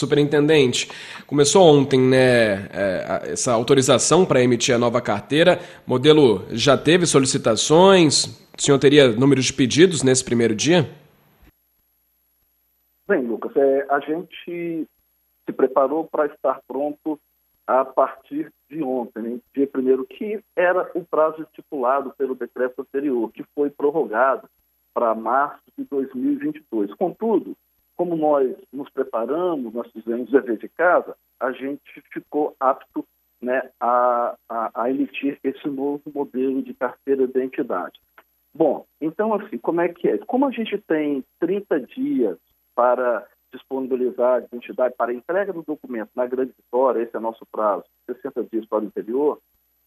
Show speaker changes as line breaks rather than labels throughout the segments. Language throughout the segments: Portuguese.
superintendente. Começou ontem, né, é, essa autorização para emitir a nova carteira. O modelo já teve solicitações? O senhor teria número de pedidos nesse primeiro dia?
Bem, Lucas, é, a gente se preparou para estar pronto a partir de ontem, né, dia primeiro, que era o prazo estipulado pelo decreto anterior, que foi prorrogado para março de 2022. Contudo, como nós nos preparamos, nós fizemos dever de casa, a gente ficou apto né, a, a, a, emitir esse novo modelo de carteira de identidade. Bom, então assim, como é que é? Como a gente tem 30 dias para disponibilizar a identidade para a entrega do documento na Grande Vitória, esse é nosso prazo, 60 dias para o interior,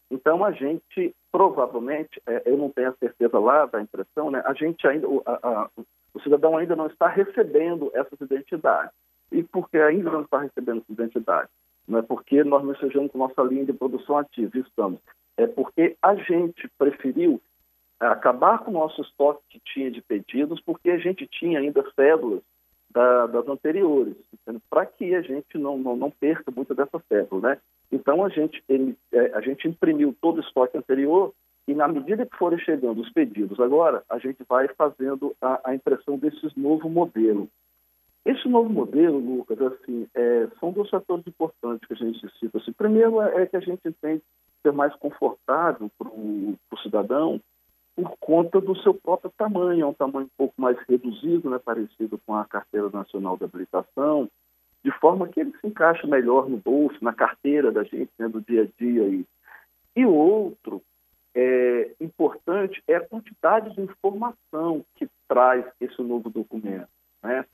então a gente provavelmente, é, eu não tenho a certeza lá da impressão, né, a gente ainda, a, o cidadão ainda não está recebendo essas identidades. E por que ainda não está recebendo essas identidades? Não é porque nós não estejamos com nossa linha de produção ativa, estamos. É porque a gente preferiu acabar com o nosso estoque que tinha de pedidos, porque a gente tinha ainda cédulas da, das anteriores, para que a gente não, não, não, perca muita dessa cédula, né? Então a gente, é, a gente imprimiu todo o estoque anterior e na medida que forem chegando os pedidos agora, a gente vai fazendo a, a impressão desses novo modelo. Esse novo modelo, Lucas, assim, é, são dois fatores importantes que a gente cita. Assim, primeiro é, é que a gente tem que ser mais confortável para o cidadão por conta do seu próprio tamanho, é um tamanho um pouco mais reduzido, né, parecido com a Carteira Nacional de Habilitação, de forma que ele se encaixa melhor no bolso, na carteira da gente, né, do dia a dia. Aí. E outro é, importante é a quantidade de informação que traz esse novo documento. Né?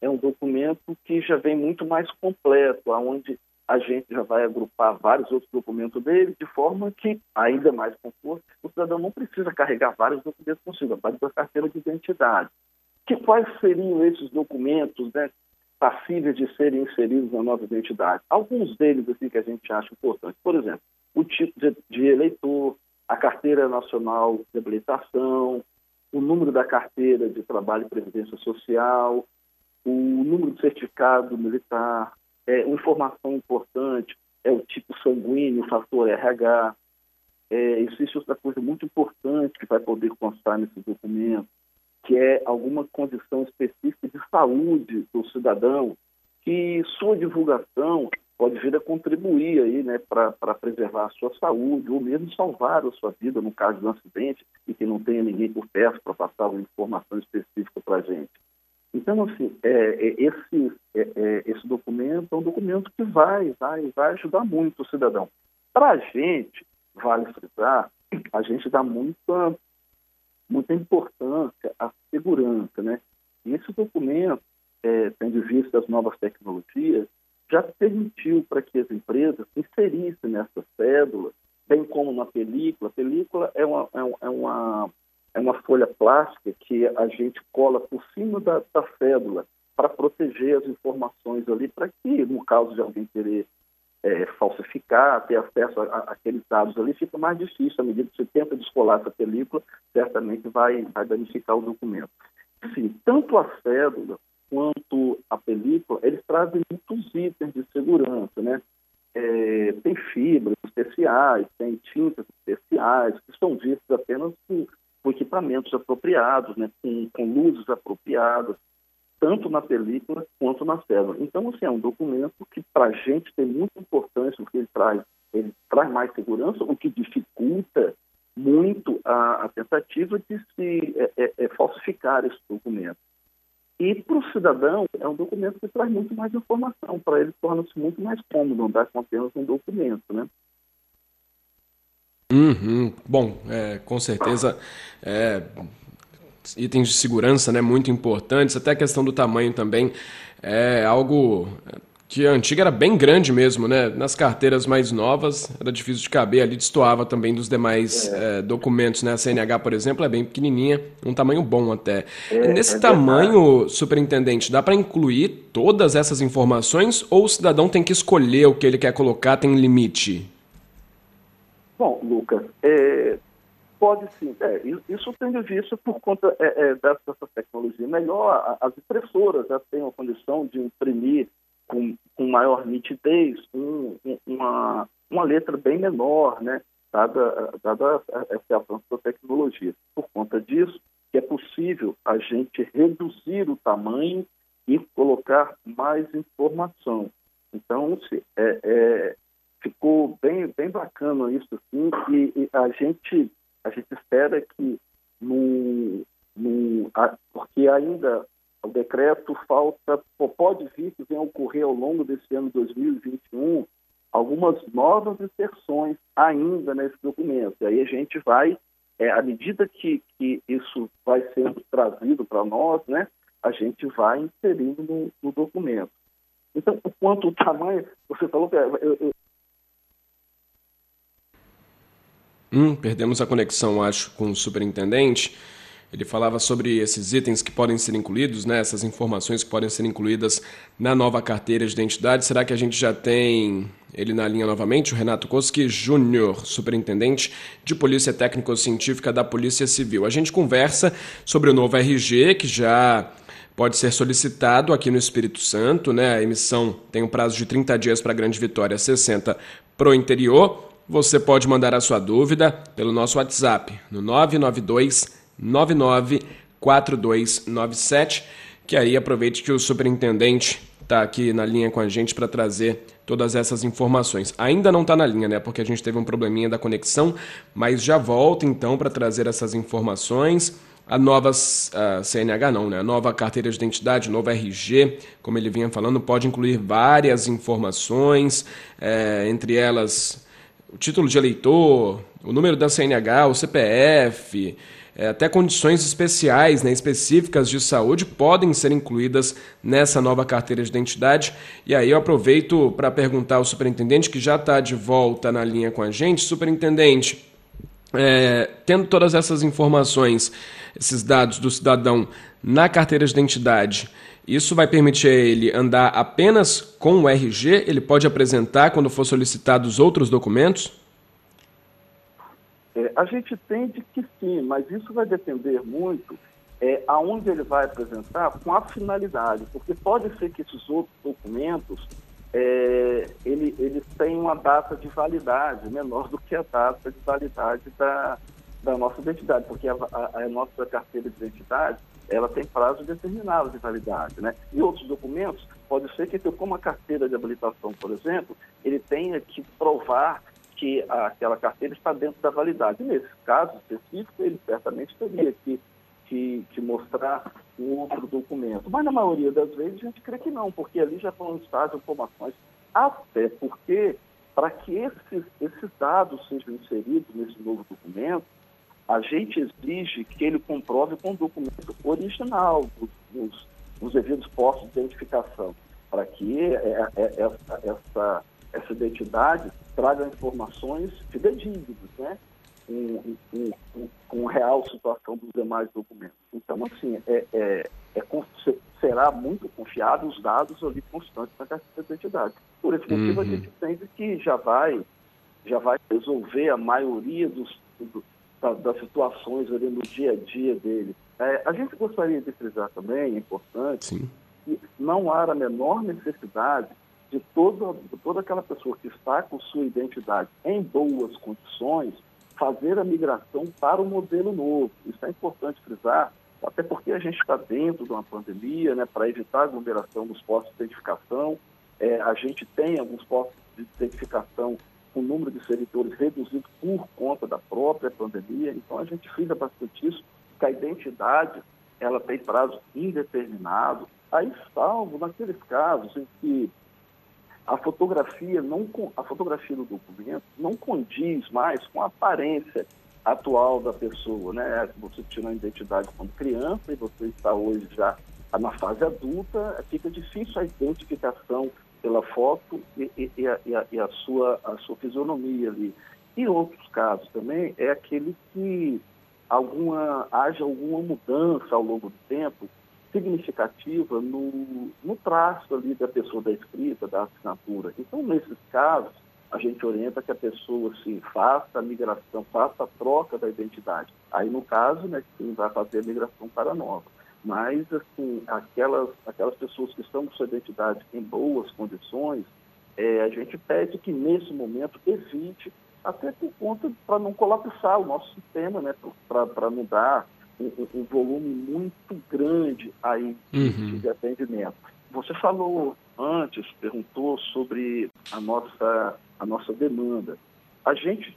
É um documento que já vem muito mais completo, onde a gente já vai agrupar vários outros documentos dele, de forma que, ainda mais conforto, o cidadão não precisa carregar vários documentos consigo, a base da carteira de identidade. Que quais seriam esses documentos né, passíveis de serem inseridos na nova identidade? Alguns deles assim, que a gente acha importante. Por exemplo, o tipo de, de eleitor, a carteira nacional de habilitação, o número da carteira de trabalho e previdência social, o número de certificado militar, é, informação importante é o tipo sanguíneo, o fator RH. É, existe outra coisa muito importante que vai poder constar nesse documento, que é alguma condição específica de saúde do cidadão, que sua divulgação pode vir a contribuir aí, né, para preservar a sua saúde ou mesmo salvar a sua vida no caso de um acidente e que não tenha ninguém por perto para passar uma informação específica para a gente. Então, assim, é, é, esse, é, é, esse documento é um documento que vai, vai, vai ajudar muito o cidadão. Para a gente, vale frisar, a gente dá muita, muita importância à segurança, né? E esse documento, é, tendo vista as novas tecnologias, já permitiu para que as empresas inserissem nessa cédula, bem como na película. A película é uma, é uma é uma folha plástica que a gente cola por cima da, da cédula para proteger as informações ali, para que, no caso de alguém querer é, falsificar, ter acesso àqueles dados ali, fica mais difícil. À medida que você tenta descolar essa película, certamente vai, vai danificar o documento. Sim, tanto a cédula quanto a película, eles trazem muitos itens de segurança, né? É, tem fibras especiais, tem tintas especiais, que são vistas apenas por com equipamentos apropriados, né, com, com luzes apropriadas, tanto na película quanto na célula. Então, assim, é um documento que para a gente tem muita importância, porque ele traz, ele traz mais segurança, o que dificulta muito a, a tentativa de se é, é, é falsificar esse documento. E para o cidadão, é um documento que traz muito mais informação, para ele torna-se muito mais cômodo andar com apenas um documento, né?
Uhum. Bom, é, com certeza, é, itens de segurança né, muito importantes, até a questão do tamanho também é algo que a antiga era bem grande mesmo, né? Nas carteiras mais novas era difícil de caber, ali destoava também dos demais é. É, documentos, né? A CNH, por exemplo, é bem pequenininha, um tamanho bom até. É, Nesse é tamanho, superintendente, dá para incluir todas essas informações ou o cidadão tem que escolher o que ele quer colocar, tem limite?
Bom, Lucas, é, pode sim. É, isso tendo visto por conta é, é, dessa tecnologia melhor. As impressoras já têm a condição de imprimir com maior nitidez, um, uma, uma letra bem menor, né? dada, dada esse avanço da tecnologia. Por conta disso, é possível a gente reduzir o tamanho e colocar mais informação. Então, se, é, é, ficou bem, bem bacana isso, assim, e, e, a gente a gente espera que no, no a, porque ainda o decreto falta pode vir que venha ocorrer ao longo desse ano 2021 algumas novas inserções ainda nesse documento. E aí a gente vai, é, à medida que, que isso vai sendo trazido para nós, né, a gente vai inserindo no, no documento. Então, quanto o tamanho, você falou que eu, eu,
Hum, perdemos a conexão, acho, com o superintendente. Ele falava sobre esses itens que podem ser incluídos, né, essas informações que podem ser incluídas na nova carteira de identidade. Será que a gente já tem ele na linha novamente? O Renato Koski Júnior, superintendente de Polícia Técnico-Científica da Polícia Civil. A gente conversa sobre o novo RG, que já pode ser solicitado aqui no Espírito Santo. Né? A emissão tem um prazo de 30 dias para a Grande Vitória, 60 para o interior. Você pode mandar a sua dúvida pelo nosso WhatsApp no 992 994297, que aí aproveite que o superintendente está aqui na linha com a gente para trazer todas essas informações. Ainda não está na linha, né? Porque a gente teve um probleminha da conexão, mas já volta então para trazer essas informações. A nova a CNH não, né? A nova carteira de identidade, novo RG, como ele vinha falando, pode incluir várias informações, é, entre elas o título de eleitor, o número da CNH, o CPF, até condições especiais, né, específicas de saúde podem ser incluídas nessa nova carteira de identidade. E aí eu aproveito para perguntar ao superintendente, que já está de volta na linha com a gente. Superintendente, é, tendo todas essas informações, esses dados do cidadão na carteira de identidade, isso vai permitir a ele andar apenas com o RG? Ele pode apresentar quando for solicitados outros documentos?
É, a gente entende que sim, mas isso vai depender muito é, aonde ele vai apresentar com a finalidade, porque pode ser que esses outros documentos é, ele, eles tenham uma data de validade menor do que a data de validade da, da nossa identidade, porque a, a, a nossa carteira de identidade ela tem prazo determinado de validade, né? E outros documentos, pode ser que, como a carteira de habilitação, por exemplo, ele tenha que provar que aquela carteira está dentro da validade. Nesse caso específico, ele certamente teria que, que, que, mostrar um outro documento. Mas na maioria das vezes a gente crê que não, porque ali já foram listadas informações, até porque para que esses, esses dados sejam inseridos nesse novo documento, a gente exige que ele comprove com o documento original dos, dos devidos postos de identificação, para que é, é, é, essa, essa, essa identidade traga informações fidedignas, né? Com, com, com, real situação dos demais documentos. Então, assim, é, é, é, será muito confiável os dados ali constantes da carteira de identidade. Por esse motivo, uhum. a gente entende que já vai, já vai resolver a maioria dos, do, da, das situações ali no dia a dia dele. É, a gente gostaria de frisar também, é importante, Sim. que não há a menor necessidade de toda, toda aquela pessoa que está com sua identidade em boas condições fazer a migração para o modelo novo. Isso é importante frisar, até porque a gente está dentro de uma pandemia, né, para evitar aglomeração dos postos de identificação. É, a gente tem alguns postos de identificação com o número de servidores reduzido por conta da própria pandemia. Então, a gente frisa bastante isso, que a identidade ela tem prazo indeterminado. Aí, salvo naqueles casos em que a fotografia não a fotografia do documento não condiz mais com a aparência atual da pessoa, né? Você tirou a identidade quando criança e você está hoje já na fase adulta, fica difícil a identificação pela foto e, e, e, a, e, a, sua, a sua fisionomia ali. E outros casos também é aquele que alguma, haja alguma mudança ao longo do tempo significativa no, no traço ali da pessoa da escrita, da assinatura. Então, nesses casos, a gente orienta que a pessoa se faça a migração, faça a troca da identidade. Aí, no caso, né, quem vai fazer a migração para nova. Mas, assim, aquelas, aquelas pessoas que estão com sua identidade em boas condições, é, a gente pede que, nesse momento, evite, até por conta, para não colapsar o nosso sistema, né, para não dar um, um, volume muito grande aí uhum. de atendimento. Você falou antes, perguntou sobre a nossa, a nossa demanda. A gente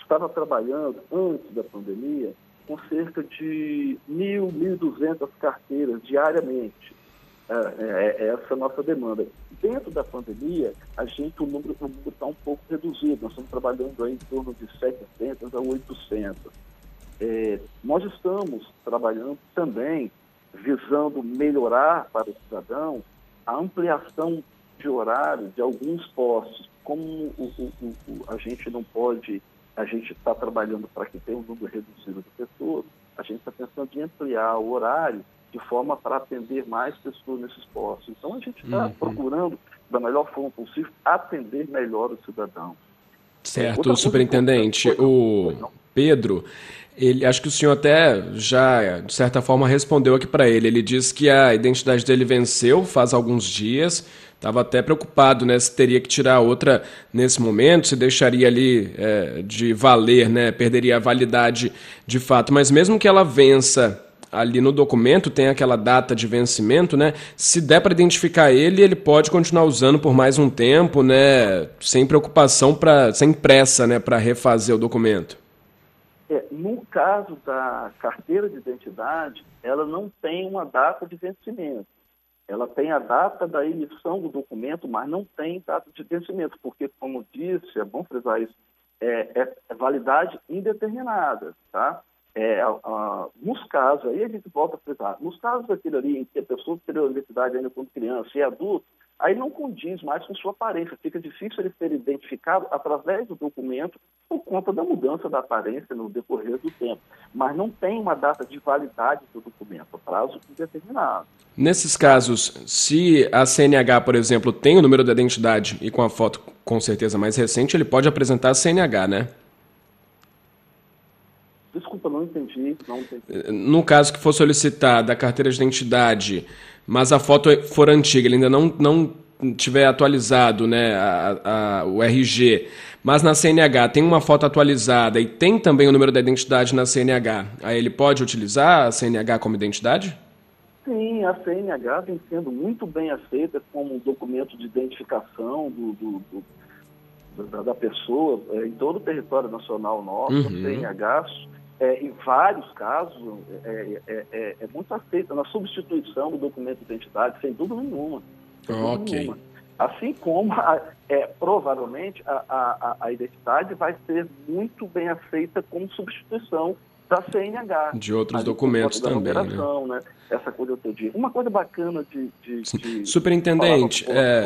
estava trabalhando, antes da pandemia, com cerca de 1.000, 1.200 carteiras diariamente. É, é, é essa a nossa demanda. Dentro da pandemia, a gente, o número está um pouco reduzido. Nós estamos trabalhando aí em torno de 700 a 800. É, nós estamos trabalhando também visando melhorar para o cidadão a ampliação de horário de alguns postos. Como o, o, o, a gente não pode, a gente está trabalhando para que tenha um número reduzido de pessoas, a gente está pensando em ampliar o horário de forma para atender mais pessoas nesses postos. Então a gente está uhum. procurando, da melhor forma possível, atender melhor o cidadão.
Certo, superintendente. O Pedro, ele, acho que o senhor até já, de certa forma, respondeu aqui para ele. Ele disse que a identidade dele venceu faz alguns dias. Estava até preocupado, né? Se teria que tirar outra nesse momento, se deixaria ali é, de valer, né? Perderia a validade de fato. Mas mesmo que ela vença ali no documento, tem aquela data de vencimento, né? Se der para identificar ele, ele pode continuar usando por mais um tempo, né? Sem preocupação, pra, sem pressa, né? Para refazer o documento.
É, no caso da carteira de identidade, ela não tem uma data de vencimento. Ela tem a data da emissão do documento, mas não tem data de vencimento, porque, como disse, é bom frisar isso, é, é, é validade indeterminada, tá? É, a, nos casos, aí a gente volta a frisar, nos casos daquele ali em que a pessoa teria identidade ainda quando criança e adulto, aí não condiz mais com sua aparência. Fica difícil ele ser identificado através do documento por conta da mudança da aparência no decorrer do tempo. Mas não tem uma data de validade do documento, prazo indeterminado.
Nesses casos, se a CNH, por exemplo, tem o número da identidade e com a foto com certeza mais recente, ele pode apresentar a CNH, né?
Desculpa, não entendi, não entendi.
No caso que for solicitada a carteira de identidade mas a foto for antiga, ele ainda não, não tiver atualizado né, a, a, o RG, mas na CNH tem uma foto atualizada e tem também o número da identidade na CNH, aí ele pode utilizar a CNH como identidade?
Sim, a CNH vem sendo muito bem aceita como um documento de identificação do, do, do da, pessoa é, em todo o território nacional nosso. Uhum. A CNH é, em vários casos, é, é, é, é, muito aceita na substituição do documento de identidade, sem dúvida nenhuma. Sem dúvida ok. Nenhuma. Assim como, a, é, provavelmente, a, a, a identidade vai ser muito bem aceita como substituição da CNH.
De outros documentos também, né? né?
Essa coisa todinha. Uma coisa bacana de... de, de
Superintendente, é,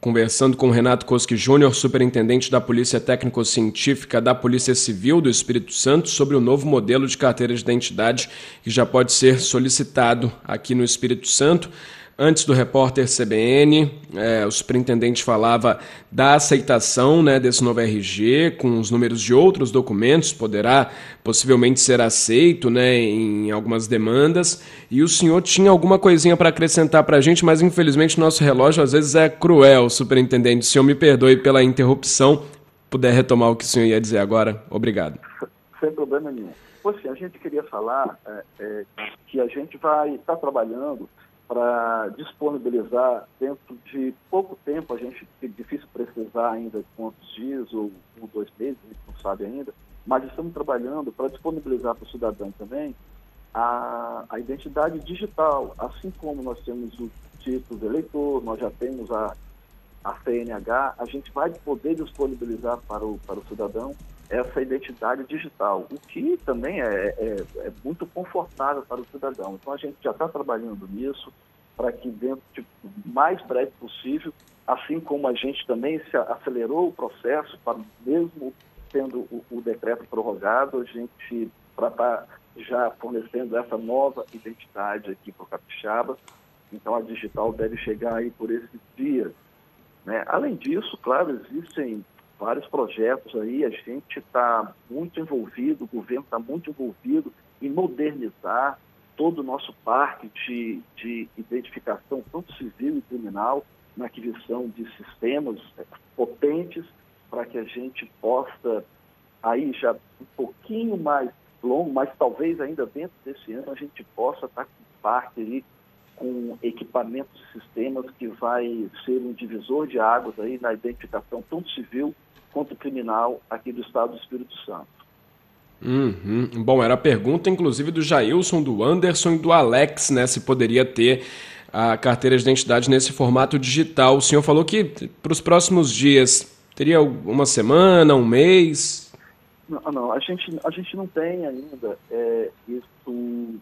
conversando com Renato Koski Júnior, superintendente da Polícia Técnico-Científica da Polícia Civil do Espírito Santo, sobre o novo modelo de carteira de identidade que já pode ser solicitado aqui no Espírito Santo. Antes do repórter CBN, é, o superintendente falava da aceitação né, desse novo RG com os números de outros documentos, poderá possivelmente ser aceito né, em algumas demandas. E o senhor tinha alguma coisinha para acrescentar para a gente, mas infelizmente nosso relógio às vezes é cruel, superintendente. O senhor me perdoe pela interrupção. Puder retomar o que o senhor ia dizer agora, obrigado.
Sem problema nenhum. Pois sim, a gente queria falar é, é, que a gente vai estar tá trabalhando para disponibilizar dentro de pouco tempo, a gente é difícil precisar ainda quantos dias ou um, dois meses, a gente não sabe ainda, mas estamos trabalhando para disponibilizar para o cidadão também a, a identidade digital, assim como nós temos o título de eleitor, nós já temos a, a CNH, a gente vai poder disponibilizar para o, para o cidadão essa identidade digital, o que também é, é, é muito confortável para o cidadão. Então a gente já está trabalhando nisso para que dentro de mais breve possível, assim como a gente também se acelerou o processo para mesmo tendo o, o decreto prorrogado, a gente para estar tá já fornecendo essa nova identidade aqui para o Capixaba. Então a digital deve chegar aí por esses dias. Né? Além disso, claro, existem vários projetos aí, a gente está muito envolvido, o governo está muito envolvido em modernizar todo o nosso parque de, de identificação, tanto civil e criminal, na aquisição de sistemas é, potentes para que a gente possa, aí já um pouquinho mais longo, mas talvez ainda dentro desse ano, a gente possa estar com um parque ali com equipamentos e sistemas que vai ser um divisor de águas aí na identificação tanto civil quanto criminal aqui do Estado do Espírito Santo.
Uhum. Bom, era a pergunta, inclusive, do Jailson, do Anderson e do Alex, né? Se poderia ter a carteira de identidade nesse formato digital. O senhor falou que para os próximos dias teria uma semana, um mês?
Não, não a, gente, a gente não tem ainda é, isso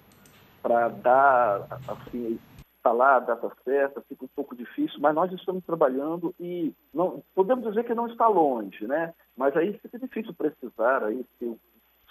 para dar, assim, falar a data certa, fica um pouco difícil, mas nós estamos trabalhando e não podemos dizer que não está longe, né? Mas aí fica difícil precisar aí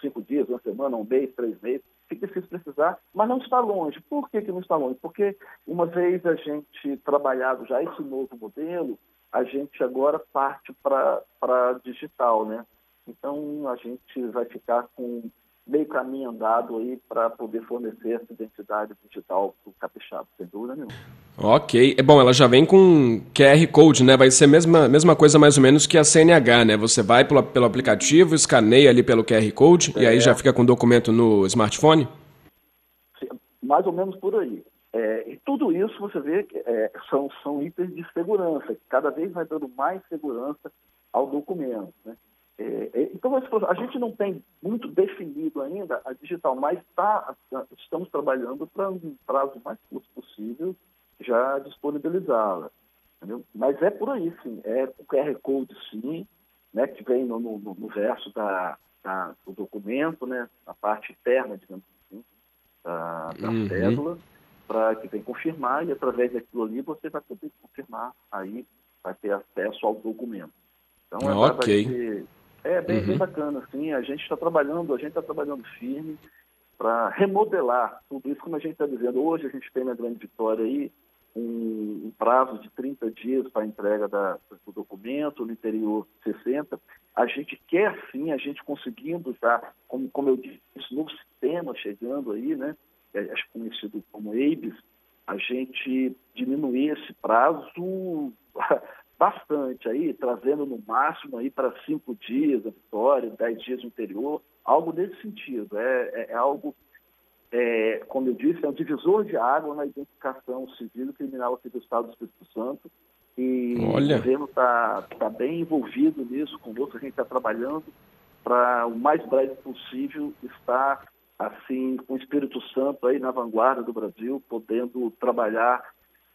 cinco dias, uma semana, um mês, três meses, fica difícil precisar, mas não está longe. Por que, que não está longe? Porque uma vez a gente trabalhado já esse novo modelo, a gente agora parte para digital, né? Então a gente vai ficar com meio caminho andado aí para poder fornecer essa identidade digital para o capixaba, sem dúvida nenhuma.
Ok. É bom, ela já vem com QR Code, né? Vai ser a mesma, mesma coisa mais ou menos que a CNH, né? Você vai pelo, pelo aplicativo, escaneia ali pelo QR Code é. e aí já fica com o documento no smartphone?
Mais ou menos por aí. É, e tudo isso você vê que é, são, são itens de segurança, que cada vez vai dando mais segurança ao documento. Né? É, é, então, a gente não tem muito definido ainda a digital, mas tá, estamos trabalhando para, um prazo mais curto possível, já disponibilizá-la. Mas é por aí, sim. É o QR Code, sim, né, que vem no, no, no verso da, da, do documento, né, na parte interna, digamos assim, da, da uhum. cédula, para que vem confirmar, e através daquilo ali você vai poder confirmar, aí vai ter acesso ao documento.
Então, ok.
É bem, uhum. bem bacana, assim. A gente está trabalhando, a gente está trabalhando firme para remodelar tudo isso, como a gente está dizendo. Hoje a gente tem na Grande Vitória aí um, um prazo de 30 dias para a entrega da, do documento, no interior 60. A gente quer sim, a gente conseguindo já, como, como eu disse, esse novo sistema chegando aí, né? É, acho conhecido como ABES, a gente diminuir esse prazo bastante aí, trazendo no máximo aí para cinco dias a vitória, dez dias no interior, algo nesse sentido. É, é, é algo, é, como eu disse, é um divisor de água na identificação civil e criminal aqui do Estado do Espírito Santo. E Olha. o governo está tá bem envolvido nisso conosco, a gente está trabalhando para o mais breve possível estar assim com o Espírito Santo aí na vanguarda do Brasil, podendo trabalhar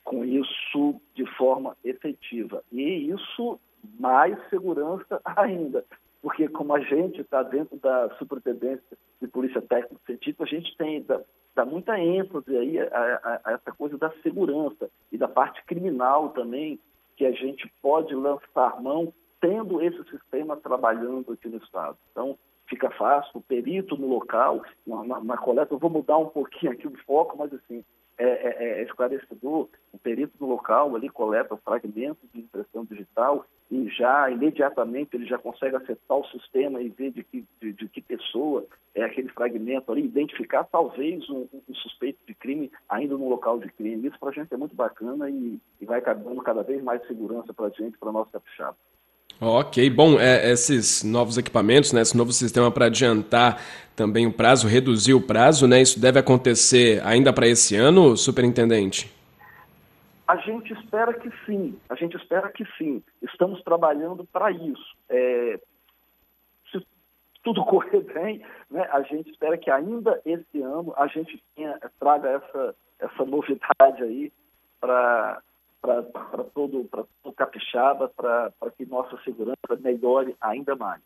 com isso de forma efetiva. E isso mais segurança ainda, porque como a gente está dentro da Superintendência de Polícia Técnica Científica, a gente tem dá, dá muita ênfase aí a, a, a, essa coisa da segurança e da parte criminal também, que a gente pode lançar mão tendo esse sistema trabalhando aqui no Estado. Então, fica fácil, o perito no local, na, na, na coleta, eu vou mudar um pouquinho aqui o foco, mas assim, é, é, é, esclarecedor. O perito no local ali coleta fragmentos de impressão digital e já imediatamente ele já consegue acessar o sistema e ver de que, de, de que pessoa é aquele fragmento ali, identificar talvez um, um, suspeito de crime ainda no local de crime. Isso para a gente é muito bacana e, e vai dando cada vez mais segurança para a gente, para nosso capixaba.
Ok, bom, é, esses novos equipamentos, né, esse novo sistema para adiantar também o prazo, reduzir o prazo, né, isso deve acontecer ainda para esse ano, superintendente?
A gente espera que sim, a gente espera que sim. Estamos trabalhando para isso. É, se tudo correr bem, né, a gente espera que ainda esse ano a gente tenha, traga essa, essa novidade aí para para todo, para o capixaba, para que nossa segurança melhore ainda mais.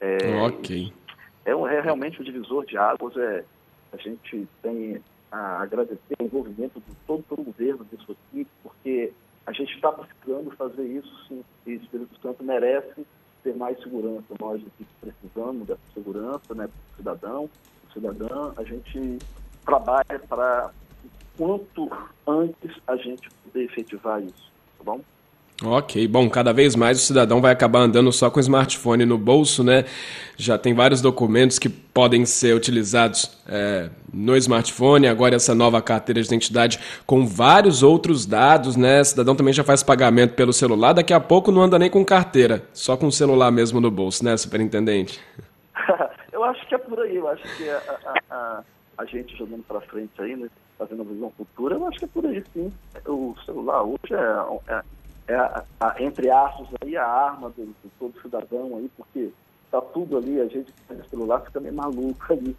É, ok.
É, um, é realmente um divisor de águas. É, a gente tem a agradecer o envolvimento de todo, todo o governo disso aqui, porque a gente está buscando fazer isso sim. E o Espírito Santo merece ter mais segurança. Nós aqui precisamos dessa segurança né, para o cidadão, o cidadã. A gente trabalha para quanto antes a gente poder efetivar isso, tá bom?
Ok, bom, cada vez mais o cidadão vai acabar andando só com o smartphone no bolso, né? Já tem vários documentos que podem ser utilizados é, no smartphone, agora essa nova carteira de identidade com vários outros dados, né? O cidadão também já faz pagamento pelo celular, daqui a pouco não anda nem com carteira, só com o celular mesmo no bolso, né, superintendente?
eu acho que é por aí, eu acho que a, a, a, a gente jogando para frente aí, né? Fazendo visão futura, eu acho que é por aí sim. O celular hoje é, é é a, a, entre aspas aí a arma do, de todo cidadão aí, porque tá tudo ali, a gente pega o celular fica meio maluco ali,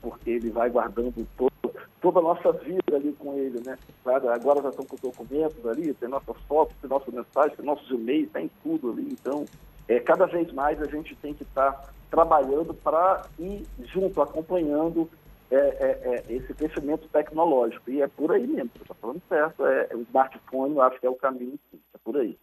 porque ele vai guardando todo, toda a nossa vida ali com ele, né? Agora já estão com documentos ali, tem nossas fotos, tem nossas mensagens, tem nossos e-mails, tem tudo ali, então é, cada vez mais a gente tem que estar tá trabalhando para ir junto, acompanhando é, é, é, esse crescimento tecnológico. E é por aí mesmo, você está falando certo. É, o smartphone, eu acho que é o caminho, é por aí.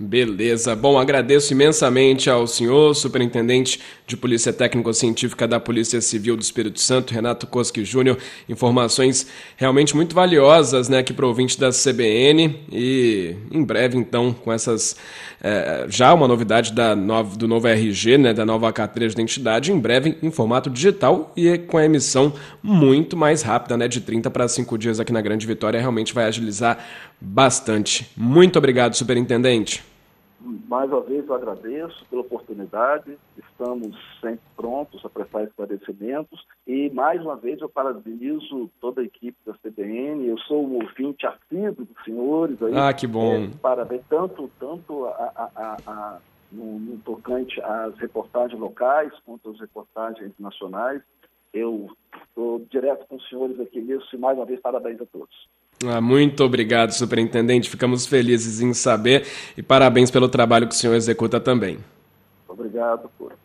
Beleza. Bom, agradeço imensamente ao senhor, superintendente de Polícia Técnico-Científica da Polícia Civil do Espírito Santo, Renato Koski Júnior. Informações realmente muito valiosas, né, aqui para o ouvinte da CBN. E em breve, então, com essas. É, já uma novidade da nova, do novo RG, né, da nova carteira de identidade, em breve em formato digital e com a emissão muito mais rápida, né, de 30 para 5 dias aqui na Grande Vitória. Realmente vai agilizar bastante. Muito obrigado, superintendente.
Mais uma vez eu agradeço pela oportunidade, estamos sempre prontos a prestar esclarecimentos e mais uma vez eu parabenizo toda a equipe da CBN, eu sou um ouvinte assíduo dos senhores. Aí,
ah, que bom. É,
parabéns tanto, tanto a, a, a, a no, no, tocante às reportagens locais quanto às reportagens nacionais. Eu estou direto com os senhores aqui mesmo e mais uma vez parabéns a todos.
Ah, muito obrigado, superintendente. Ficamos felizes em saber e parabéns pelo trabalho que o senhor executa também.
Obrigado, por.